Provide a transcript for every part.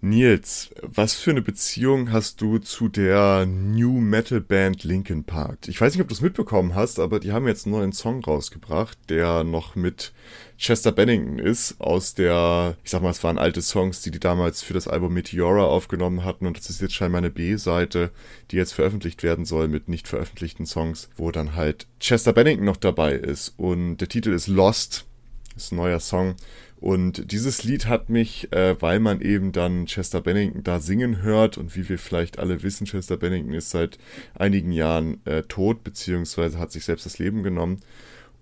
Nils, was für eine Beziehung hast du zu der New Metal Band Linkin Park? Ich weiß nicht, ob du es mitbekommen hast, aber die haben jetzt einen neuen Song rausgebracht, der noch mit Chester Bennington ist, aus der, ich sag mal, es waren alte Songs, die die damals für das Album Meteora aufgenommen hatten und das ist jetzt scheinbar eine B-Seite, die jetzt veröffentlicht werden soll mit nicht veröffentlichten Songs, wo dann halt Chester Bennington noch dabei ist und der Titel ist Lost, ist ein neuer Song und dieses Lied hat mich, äh, weil man eben dann Chester Bennington da singen hört und wie wir vielleicht alle wissen, Chester Bennington ist seit einigen Jahren äh, tot, beziehungsweise hat sich selbst das Leben genommen.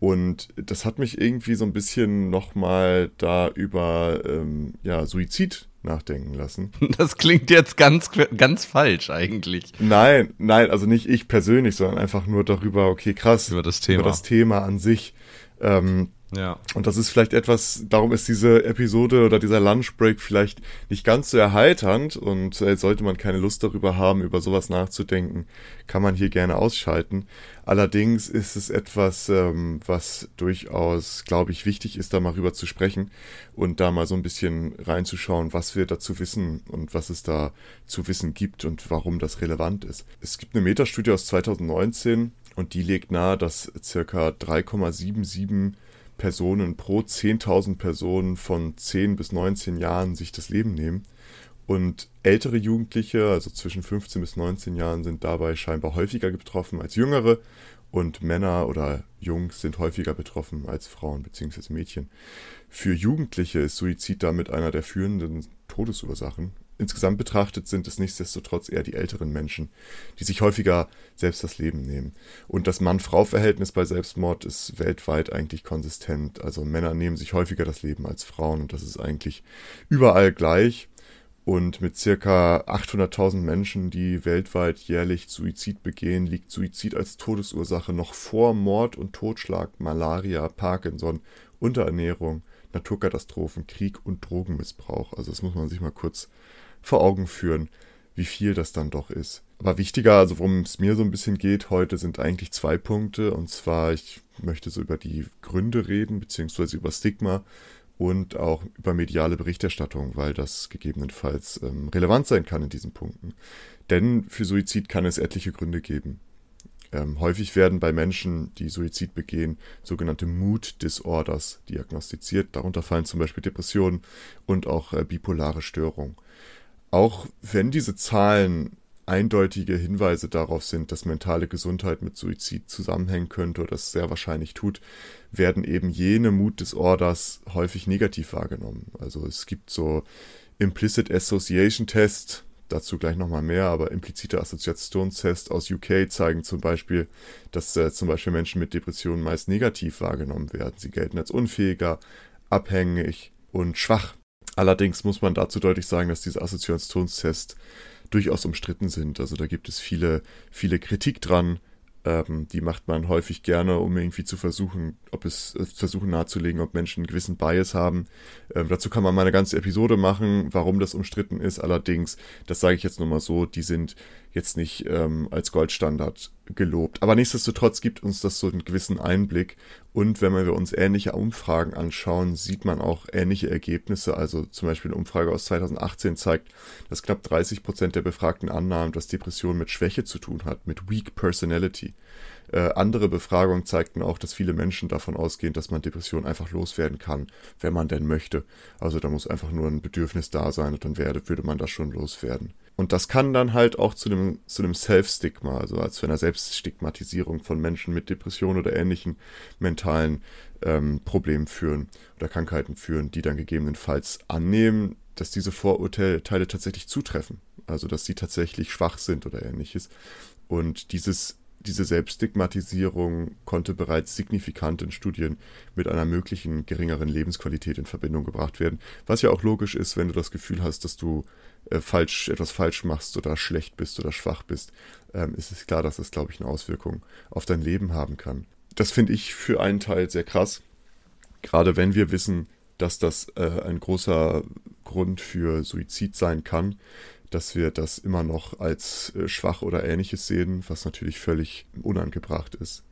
Und das hat mich irgendwie so ein bisschen nochmal da über ähm, ja, Suizid nachdenken lassen. Das klingt jetzt ganz, ganz falsch eigentlich. Nein, nein, also nicht ich persönlich, sondern einfach nur darüber, okay, krass. Über das Thema. Über das Thema an sich. Ähm, ja. Und das ist vielleicht etwas, darum ist diese Episode oder dieser Lunchbreak vielleicht nicht ganz so erheiternd und äh, sollte man keine Lust darüber haben, über sowas nachzudenken, kann man hier gerne ausschalten. Allerdings ist es etwas, ähm, was durchaus, glaube ich, wichtig ist, da mal rüber zu sprechen und da mal so ein bisschen reinzuschauen, was wir dazu wissen und was es da zu wissen gibt und warum das relevant ist. Es gibt eine Metastudie aus 2019 und die legt nahe, dass circa 3,77 Personen pro 10.000 Personen von 10 bis 19 Jahren sich das Leben nehmen. Und ältere Jugendliche, also zwischen 15 bis 19 Jahren, sind dabei scheinbar häufiger betroffen als jüngere. Und Männer oder Jungs sind häufiger betroffen als Frauen bzw. Mädchen. Für Jugendliche ist Suizid damit einer der führenden Todesursachen. Insgesamt betrachtet sind es nichtsdestotrotz eher die älteren Menschen, die sich häufiger selbst das Leben nehmen. Und das Mann-Frau-Verhältnis bei Selbstmord ist weltweit eigentlich konsistent. Also Männer nehmen sich häufiger das Leben als Frauen und das ist eigentlich überall gleich. Und mit circa 800.000 Menschen, die weltweit jährlich Suizid begehen, liegt Suizid als Todesursache noch vor Mord und Totschlag, Malaria, Parkinson, Unterernährung, Naturkatastrophen, Krieg und Drogenmissbrauch. Also das muss man sich mal kurz vor Augen führen, wie viel das dann doch ist. Aber wichtiger, also worum es mir so ein bisschen geht heute, sind eigentlich zwei Punkte. Und zwar, ich möchte so über die Gründe reden, beziehungsweise über Stigma und auch über mediale Berichterstattung, weil das gegebenenfalls ähm, relevant sein kann in diesen Punkten. Denn für Suizid kann es etliche Gründe geben. Ähm, häufig werden bei Menschen, die Suizid begehen, sogenannte Mood Disorders diagnostiziert. Darunter fallen zum Beispiel Depressionen und auch äh, bipolare Störungen. Auch wenn diese Zahlen eindeutige Hinweise darauf sind, dass mentale Gesundheit mit Suizid zusammenhängen könnte oder das sehr wahrscheinlich tut, werden eben jene Mood Disorders häufig negativ wahrgenommen. Also es gibt so Implicit Association Test, dazu gleich nochmal mehr, aber implizite Assoziationstests aus UK zeigen zum Beispiel, dass äh, zum Beispiel Menschen mit Depressionen meist negativ wahrgenommen werden. Sie gelten als unfähiger, abhängig und schwach. Allerdings muss man dazu deutlich sagen, dass diese Assoziationstests durchaus umstritten sind. Also da gibt es viele, viele Kritik dran. Ähm, die macht man häufig gerne, um irgendwie zu versuchen, ob es äh, versuchen nahezulegen, ob Menschen einen gewissen Bias haben. Ähm, dazu kann man mal eine ganze Episode machen, warum das umstritten ist. Allerdings, das sage ich jetzt nur mal so, die sind jetzt nicht ähm, als Goldstandard gelobt. Aber nichtsdestotrotz gibt uns das so einen gewissen Einblick. Und wenn wir uns ähnliche Umfragen anschauen, sieht man auch ähnliche Ergebnisse. Also zum Beispiel eine Umfrage aus 2018 zeigt, dass knapp 30 Prozent der Befragten annahmen, dass Depression mit Schwäche zu tun hat, mit Weak Personality. Äh, andere Befragungen zeigten auch, dass viele Menschen davon ausgehen, dass man Depressionen einfach loswerden kann, wenn man denn möchte. Also da muss einfach nur ein Bedürfnis da sein und dann werde, würde man das schon loswerden. Und das kann dann halt auch zu einem, zu einem Self-Stigma, also als zu einer Selbststigmatisierung von Menschen mit Depressionen oder ähnlichen mentalen ähm, Problemen führen oder Krankheiten führen, die dann gegebenenfalls annehmen, dass diese Vorurteile tatsächlich zutreffen. Also dass sie tatsächlich schwach sind oder ähnliches. Und dieses diese Selbststigmatisierung konnte bereits signifikant in Studien mit einer möglichen geringeren Lebensqualität in Verbindung gebracht werden. Was ja auch logisch ist, wenn du das Gefühl hast, dass du äh, falsch, etwas falsch machst oder schlecht bist oder schwach bist, ähm, ist es klar, dass das, glaube ich, eine Auswirkung auf dein Leben haben kann. Das finde ich für einen Teil sehr krass. Gerade wenn wir wissen, dass das äh, ein großer Grund für Suizid sein kann, dass wir das immer noch als äh, schwach oder ähnliches sehen, was natürlich völlig unangebracht ist.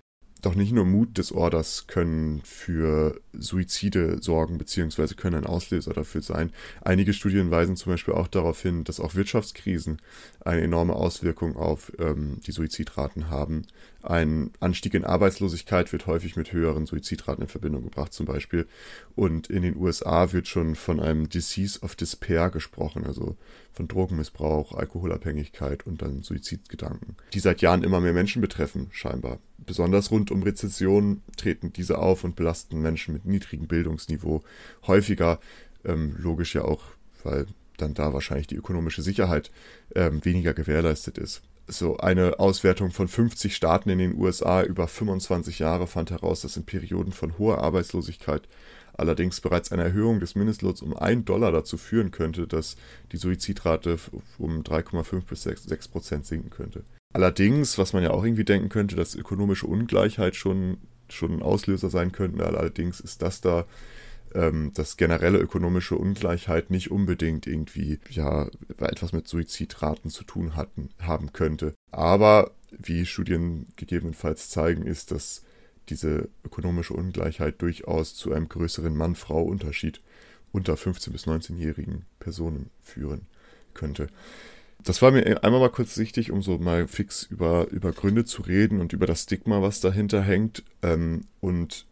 Doch nicht nur Mutdisorders können für Suizide sorgen, beziehungsweise können ein Auslöser dafür sein. Einige Studien weisen zum Beispiel auch darauf hin, dass auch Wirtschaftskrisen eine enorme Auswirkung auf ähm, die Suizidraten haben. Ein Anstieg in Arbeitslosigkeit wird häufig mit höheren Suizidraten in Verbindung gebracht, zum Beispiel. Und in den USA wird schon von einem Disease of Despair gesprochen, also von Drogenmissbrauch, Alkoholabhängigkeit und dann Suizidgedanken, die seit Jahren immer mehr Menschen betreffen, scheinbar. Besonders rund um Rezession treten diese auf und belasten Menschen mit niedrigem Bildungsniveau häufiger, ähm, logisch ja auch, weil dann da wahrscheinlich die ökonomische Sicherheit ähm, weniger gewährleistet ist. So eine Auswertung von 50 Staaten in den USA über 25 Jahre fand heraus, dass in Perioden von hoher Arbeitslosigkeit allerdings bereits eine Erhöhung des Mindestlohns um 1 Dollar dazu führen könnte, dass die Suizidrate um 3,5 bis 6 Prozent sinken könnte. Allerdings, was man ja auch irgendwie denken könnte, dass ökonomische Ungleichheit schon, schon ein Auslöser sein könnte, allerdings ist das da, ähm, dass generelle ökonomische Ungleichheit nicht unbedingt irgendwie ja etwas mit Suizidraten zu tun hatten, haben könnte. Aber wie Studien gegebenenfalls zeigen, ist, dass diese ökonomische Ungleichheit durchaus zu einem größeren Mann-Frau-Unterschied unter 15- bis 19-jährigen Personen führen könnte. Das war mir einmal mal kurz wichtig, um so mal fix über, über Gründe zu reden und über das Stigma, was dahinter hängt. Ähm, und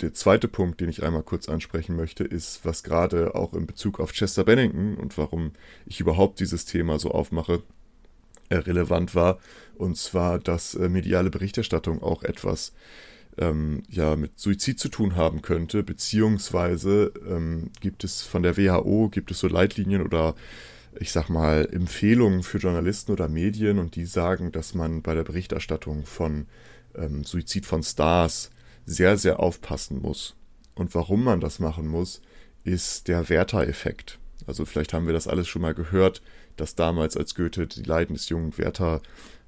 der zweite Punkt, den ich einmal kurz ansprechen möchte, ist, was gerade auch in Bezug auf Chester Bennington und warum ich überhaupt dieses Thema so aufmache, äh, relevant war. Und zwar, dass äh, mediale Berichterstattung auch etwas ähm, ja mit Suizid zu tun haben könnte, beziehungsweise ähm, gibt es von der WHO, gibt es so Leitlinien oder ich sag mal, Empfehlungen für Journalisten oder Medien und die sagen, dass man bei der Berichterstattung von ähm, Suizid von Stars sehr, sehr aufpassen muss. Und warum man das machen muss, ist der Werther-Effekt. Also vielleicht haben wir das alles schon mal gehört, dass damals, als Goethe die Leiden des jungen Werther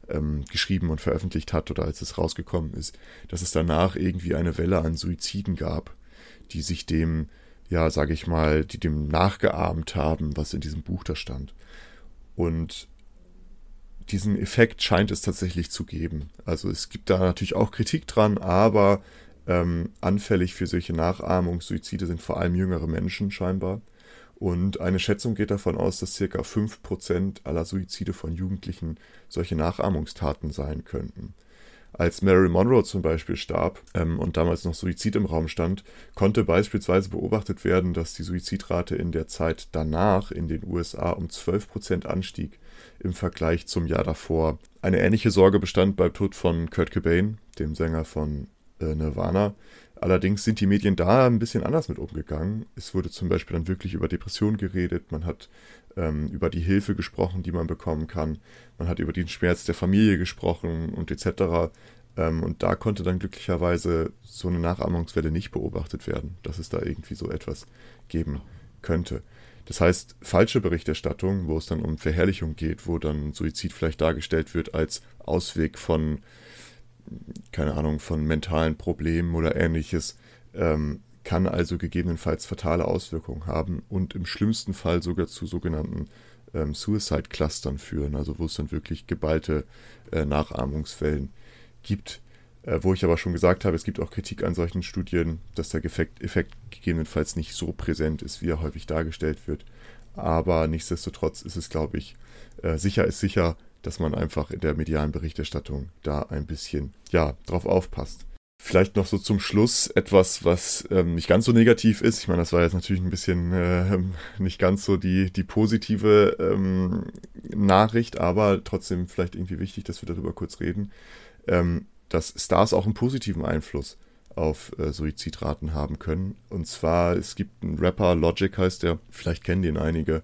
ähm, geschrieben und veröffentlicht hat oder als es rausgekommen ist, dass es danach irgendwie eine Welle an Suiziden gab, die sich dem ja, sage ich mal, die dem nachgeahmt haben, was in diesem Buch da stand. Und diesen Effekt scheint es tatsächlich zu geben. Also es gibt da natürlich auch Kritik dran, aber ähm, anfällig für solche Nachahmungssuizide sind vor allem jüngere Menschen scheinbar. Und eine Schätzung geht davon aus, dass circa 5% aller Suizide von Jugendlichen solche Nachahmungstaten sein könnten. Als Mary Monroe zum Beispiel starb ähm, und damals noch Suizid im Raum stand, konnte beispielsweise beobachtet werden, dass die Suizidrate in der Zeit danach in den USA um 12% anstieg im Vergleich zum Jahr davor. Eine ähnliche Sorge bestand beim Tod von Kurt Cobain, dem Sänger von äh, Nirvana. Allerdings sind die Medien da ein bisschen anders mit umgegangen. Es wurde zum Beispiel dann wirklich über Depressionen geredet, man hat ähm, über die Hilfe gesprochen, die man bekommen kann, man hat über den Schmerz der Familie gesprochen und etc. Ähm, und da konnte dann glücklicherweise so eine Nachahmungswelle nicht beobachtet werden, dass es da irgendwie so etwas geben könnte. Das heißt, falsche Berichterstattung, wo es dann um Verherrlichung geht, wo dann Suizid vielleicht dargestellt wird als Ausweg von keine Ahnung, von mentalen Problemen oder ähnliches, ähm, kann also gegebenenfalls fatale Auswirkungen haben und im schlimmsten Fall sogar zu sogenannten ähm, Suicide-Clustern führen, also wo es dann wirklich geballte äh, Nachahmungswellen gibt. Äh, wo ich aber schon gesagt habe, es gibt auch Kritik an solchen Studien, dass der Effekt, Effekt gegebenenfalls nicht so präsent ist, wie er häufig dargestellt wird. Aber nichtsdestotrotz ist es, glaube ich, äh, sicher ist sicher, dass man einfach in der medialen Berichterstattung da ein bisschen, ja, drauf aufpasst. Vielleicht noch so zum Schluss etwas, was ähm, nicht ganz so negativ ist. Ich meine, das war jetzt natürlich ein bisschen äh, nicht ganz so die, die positive ähm, Nachricht, aber trotzdem vielleicht irgendwie wichtig, dass wir darüber kurz reden, ähm, dass Stars auch einen positiven Einfluss auf äh, Suizidraten haben können. Und zwar, es gibt einen Rapper, Logic heißt der, vielleicht kennen den einige,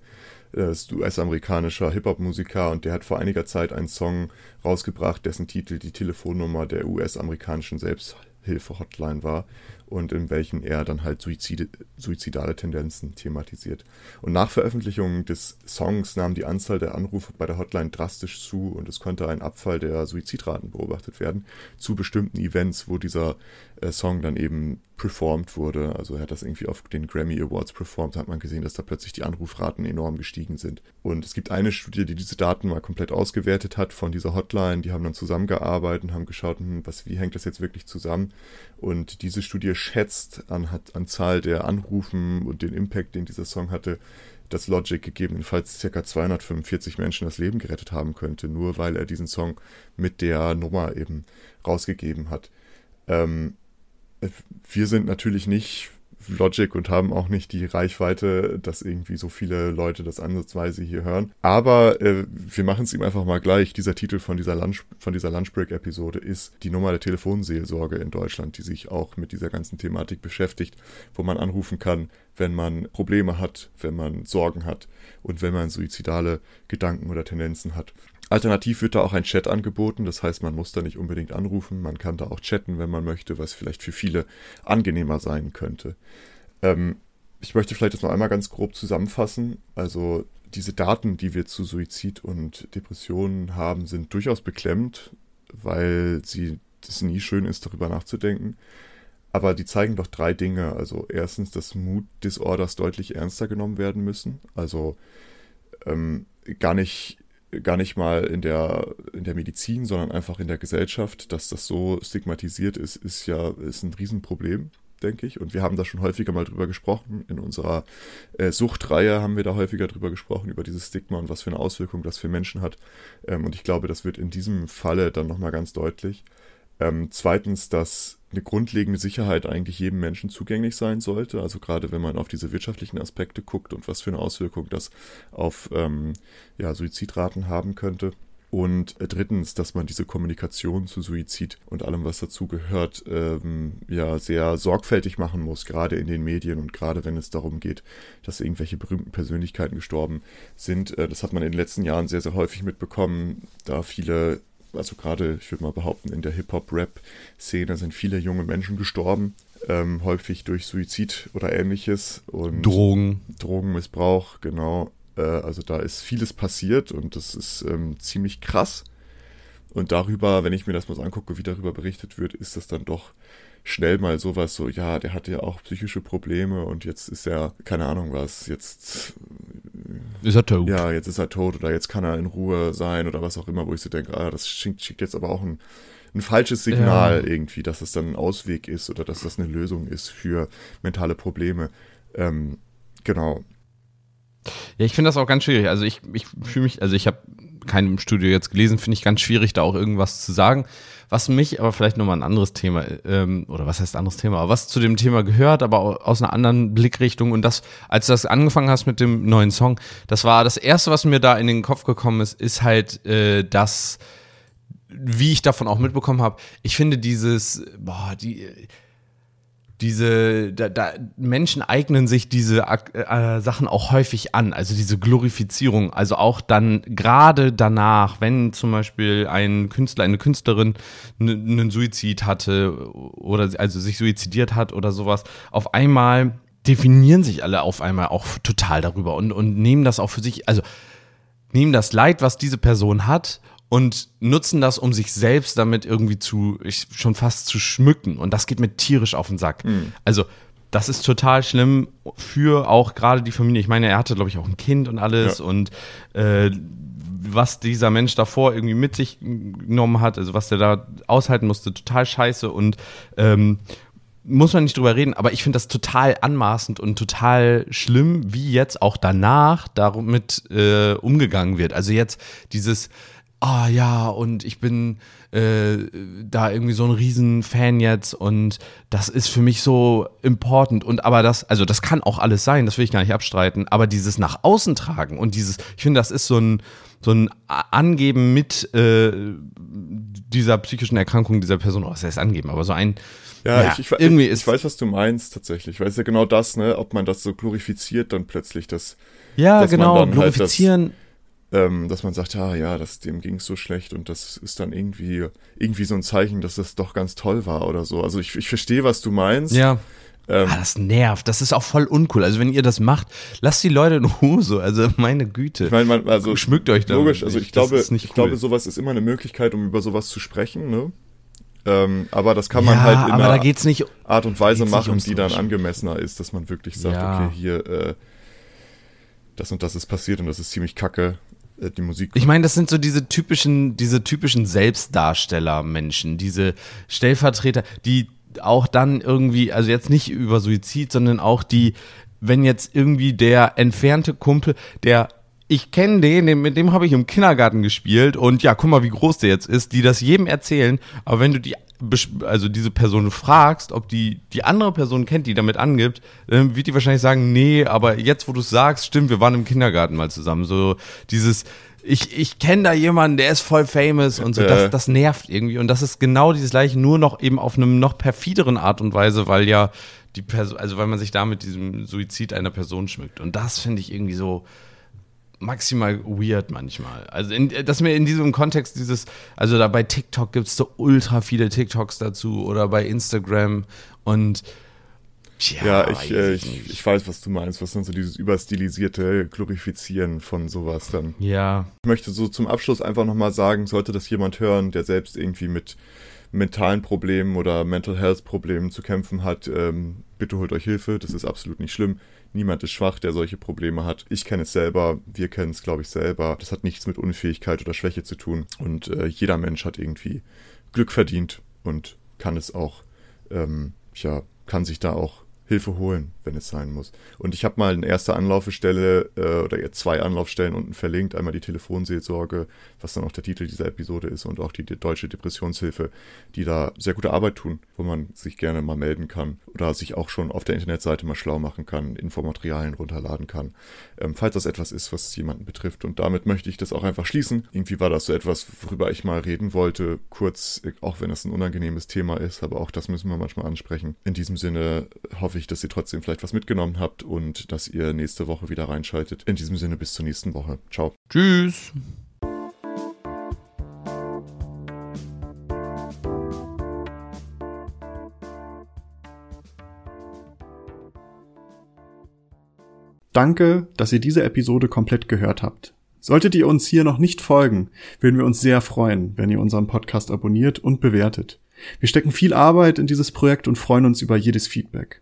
ist US-amerikanischer Hip-Hop-Musiker und der hat vor einiger Zeit einen Song rausgebracht, dessen Titel die Telefonnummer der US-amerikanischen Selbsthilfe-Hotline war und in welchen er dann halt Suizide, suizidale Tendenzen thematisiert. Und nach Veröffentlichung des Songs nahm die Anzahl der Anrufe bei der Hotline drastisch zu und es konnte ein Abfall der Suizidraten beobachtet werden zu bestimmten Events, wo dieser äh, Song dann eben performt wurde. Also er hat das irgendwie auf den Grammy Awards performt, hat man gesehen, dass da plötzlich die Anrufraten enorm gestiegen sind. Und es gibt eine Studie, die diese Daten mal komplett ausgewertet hat von dieser Hotline. Die haben dann zusammengearbeitet und haben geschaut, hm, was, wie hängt das jetzt wirklich zusammen. Und diese Studie schätzt an, an Zahl der Anrufen und den Impact, den dieser Song hatte, dass Logic gegebenenfalls ca. 245 Menschen das Leben gerettet haben könnte, nur weil er diesen Song mit der Nummer eben rausgegeben hat. Ähm, wir sind natürlich nicht Logic und haben auch nicht die Reichweite, dass irgendwie so viele Leute das ansatzweise hier hören. Aber äh, wir machen es ihm einfach mal gleich. Dieser Titel von dieser Lunch, von dieser Lunchbreak-Episode ist die Nummer der Telefonseelsorge in Deutschland, die sich auch mit dieser ganzen Thematik beschäftigt, wo man anrufen kann, wenn man Probleme hat, wenn man Sorgen hat und wenn man suizidale Gedanken oder Tendenzen hat. Alternativ wird da auch ein Chat angeboten, das heißt, man muss da nicht unbedingt anrufen, man kann da auch chatten, wenn man möchte, was vielleicht für viele angenehmer sein könnte. Ähm, ich möchte vielleicht jetzt noch einmal ganz grob zusammenfassen. Also diese Daten, die wir zu Suizid und Depressionen haben, sind durchaus beklemmend, weil sie es nie schön ist, darüber nachzudenken. Aber die zeigen doch drei Dinge. Also erstens, dass Mood-Disorders deutlich ernster genommen werden müssen. Also ähm, gar nicht gar nicht mal in der, in der Medizin, sondern einfach in der Gesellschaft, dass das so stigmatisiert ist, ist ja ist ein Riesenproblem, denke ich. Und wir haben da schon häufiger mal drüber gesprochen. In unserer äh, Suchtreihe haben wir da häufiger drüber gesprochen, über dieses Stigma und was für eine Auswirkung das für Menschen hat. Ähm, und ich glaube, das wird in diesem Falle dann nochmal ganz deutlich. Ähm, zweitens, dass eine grundlegende Sicherheit eigentlich jedem Menschen zugänglich sein sollte. Also gerade wenn man auf diese wirtschaftlichen Aspekte guckt und was für eine Auswirkung das auf ähm, ja, Suizidraten haben könnte. Und äh, drittens, dass man diese Kommunikation zu Suizid und allem, was dazu gehört, ähm, ja sehr sorgfältig machen muss, gerade in den Medien und gerade wenn es darum geht, dass irgendwelche berühmten Persönlichkeiten gestorben sind. Äh, das hat man in den letzten Jahren sehr, sehr häufig mitbekommen, da viele also gerade, ich würde mal behaupten, in der Hip-Hop-Rap-Szene sind viele junge Menschen gestorben, ähm, häufig durch Suizid oder ähnliches. Und Drogen. Drogenmissbrauch, genau. Äh, also da ist vieles passiert und das ist ähm, ziemlich krass. Und darüber, wenn ich mir das mal so angucke, wie darüber berichtet wird, ist das dann doch schnell mal sowas so, ja, der hatte ja auch psychische Probleme und jetzt ist er, keine Ahnung was, jetzt ist er tot. Ja, jetzt ist er tot oder jetzt kann er in Ruhe sein oder was auch immer, wo ich so denke, ah, das schickt, schickt jetzt aber auch ein, ein falsches Signal ja. irgendwie, dass es dann ein Ausweg ist oder dass das eine Lösung ist für mentale Probleme. Ähm, genau. Ja, ich finde das auch ganz schwierig. Also ich, ich fühle mich, also ich habe keinem Studio jetzt gelesen, finde ich ganz schwierig, da auch irgendwas zu sagen. Was mich aber vielleicht nochmal ein anderes Thema, ähm, oder was heißt anderes Thema, was zu dem Thema gehört, aber aus einer anderen Blickrichtung und das, als du das angefangen hast mit dem neuen Song, das war das erste, was mir da in den Kopf gekommen ist, ist halt, äh, dass, wie ich davon auch mitbekommen habe, ich finde dieses, boah, die, diese, da, da, Menschen eignen sich diese äh, Sachen auch häufig an, also diese Glorifizierung, also auch dann gerade danach, wenn zum Beispiel ein Künstler, eine Künstlerin einen Suizid hatte oder also sich suizidiert hat oder sowas, auf einmal definieren sich alle auf einmal auch total darüber und, und nehmen das auch für sich, also nehmen das Leid, was diese Person hat und nutzen das, um sich selbst damit irgendwie zu, ich, schon fast zu schmücken. Und das geht mir tierisch auf den Sack. Mhm. Also, das ist total schlimm für auch gerade die Familie. Ich meine, er hatte, glaube ich, auch ein Kind und alles. Ja. Und äh, was dieser Mensch davor irgendwie mit sich genommen hat, also was der da aushalten musste, total scheiße. Und ähm, muss man nicht drüber reden, aber ich finde das total anmaßend und total schlimm, wie jetzt auch danach damit äh, umgegangen wird. Also jetzt dieses ah ja, und ich bin äh, da irgendwie so ein Riesenfan jetzt und das ist für mich so important. Und aber das, also das kann auch alles sein, das will ich gar nicht abstreiten, aber dieses nach außen tragen und dieses, ich finde, das ist so ein, so ein Angeben mit äh, dieser psychischen Erkrankung dieser Person, oh, was heißt angeben, aber so ein, ja, ja ich, ich, irgendwie ich, ist ich weiß, was du meinst tatsächlich, weil es ja genau das, ne, ob man das so glorifiziert dann plötzlich, dass Ja, dass genau, man dann halt das, glorifizieren. Ähm, dass man sagt, ah ja, das, dem ging's so schlecht und das ist dann irgendwie, irgendwie so ein Zeichen, dass das doch ganz toll war oder so. Also ich, ich verstehe, was du meinst. ja. Ähm, Ah, das nervt. Das ist auch voll uncool. Also wenn ihr das macht, lasst die Leute in Ruhe. so. Also meine Güte. Ich meine, man, also Schmückt euch damit Logisch, also nicht. ich Das glaube, nicht ich cool. glaube, sowas ist immer eine Möglichkeit, um über sowas zu sprechen, ne? Ähm, aber das kann man ja, halt in da einer nicht. Art und Weise nicht machen, die dann angemessener ist, dass man wirklich sagt, Ja. okay, hier, äh, das und das ist passiert und das ist ziemlich kacke. Äh, die Musik. Ich meine, das sind so diese typischen, diese typischen Selbstdarsteller-Menschen, diese Stellvertreter, die auch dann irgendwie, also jetzt nicht über Suizid, sondern auch die, wenn jetzt irgendwie der entfernte Kumpel, der ich kenne den, den, mit dem habe ich im Kindergarten gespielt und ja, guck mal, wie groß der jetzt ist, die das jedem erzählen, aber wenn du die also diese Person fragst, ob die die andere Person kennt, die damit angibt, dann wird die wahrscheinlich sagen, nee, aber jetzt, wo du es sagst, stimmt, wir waren im Kindergarten mal zusammen. So dieses, ich, ich kenne da jemanden, der ist voll famous und so, das, das nervt irgendwie. Und das ist genau dieses gleiche, nur noch eben auf einem noch perfideren Art und Weise, weil ja die Person, also weil man sich da mit diesem Suizid einer Person schmückt. Und das finde ich irgendwie so, maximal weird manchmal. Also in, dass mir in diesem Kontext dieses, also da bei TikTok gibt es so ultra viele TikToks dazu oder bei Instagram und ja, weiß ich, äh, ich, ich weiß, was du meinst, was dann so dieses überstilisierte Glorifizieren von sowas dann. ja, Ich möchte so zum Abschluss einfach nochmal sagen, sollte das jemand hören, der selbst irgendwie mit mentalen Problemen oder Mental Health Problemen zu kämpfen hat, ähm, bitte holt euch Hilfe, das ist absolut nicht schlimm. Niemand ist schwach, der solche Probleme hat. Ich kenne es selber, wir kennen es, glaube ich, selber. Das hat nichts mit Unfähigkeit oder Schwäche zu tun. Und äh, jeder Mensch hat irgendwie Glück verdient und kann es auch, ähm, ja, kann sich da auch Hilfe holen, wenn es sein muss. Und ich habe mal eine erste Anlaufstelle äh, oder zwei Anlaufstellen unten verlinkt. Einmal die Telefonseelsorge, was dann auch der Titel dieser Episode ist, und auch die De- Deutsche Depressionshilfe, die da sehr gute Arbeit tun, wo man sich gerne mal melden kann oder sich auch schon auf der Internetseite mal schlau machen kann, Infomaterialien runterladen kann, ähm, falls das etwas ist, was jemanden betrifft. Und damit möchte ich das auch einfach schließen. Irgendwie war das so etwas, worüber ich mal reden wollte, kurz, auch wenn es ein unangenehmes Thema ist, aber auch das müssen wir manchmal ansprechen. In diesem Sinne hoffe ich, dass ihr trotzdem vielleicht was mitgenommen habt und dass ihr nächste Woche wieder reinschaltet. In diesem Sinne bis zur nächsten Woche. Ciao. tschüss. Danke, dass ihr diese Episode komplett gehört habt. Solltet ihr uns hier noch nicht folgen, würden wir uns sehr freuen, wenn ihr unseren Podcast abonniert und bewertet. Wir stecken viel Arbeit in dieses Projekt und freuen uns über jedes Feedback.